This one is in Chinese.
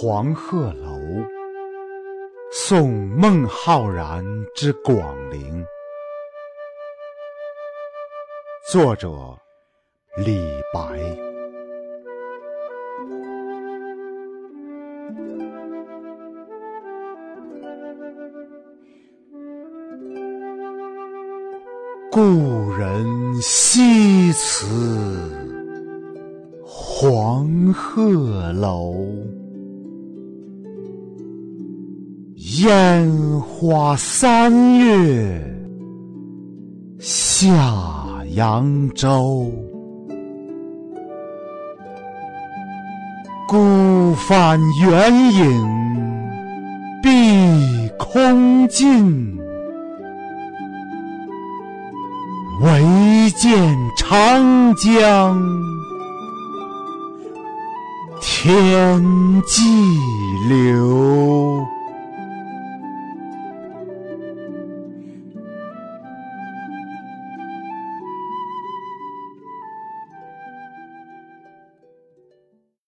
黄鹤楼送孟浩然之广陵，作者李白。故人西辞黄鹤楼。烟花三月下扬州，孤帆远影碧空尽，唯见长江天际流。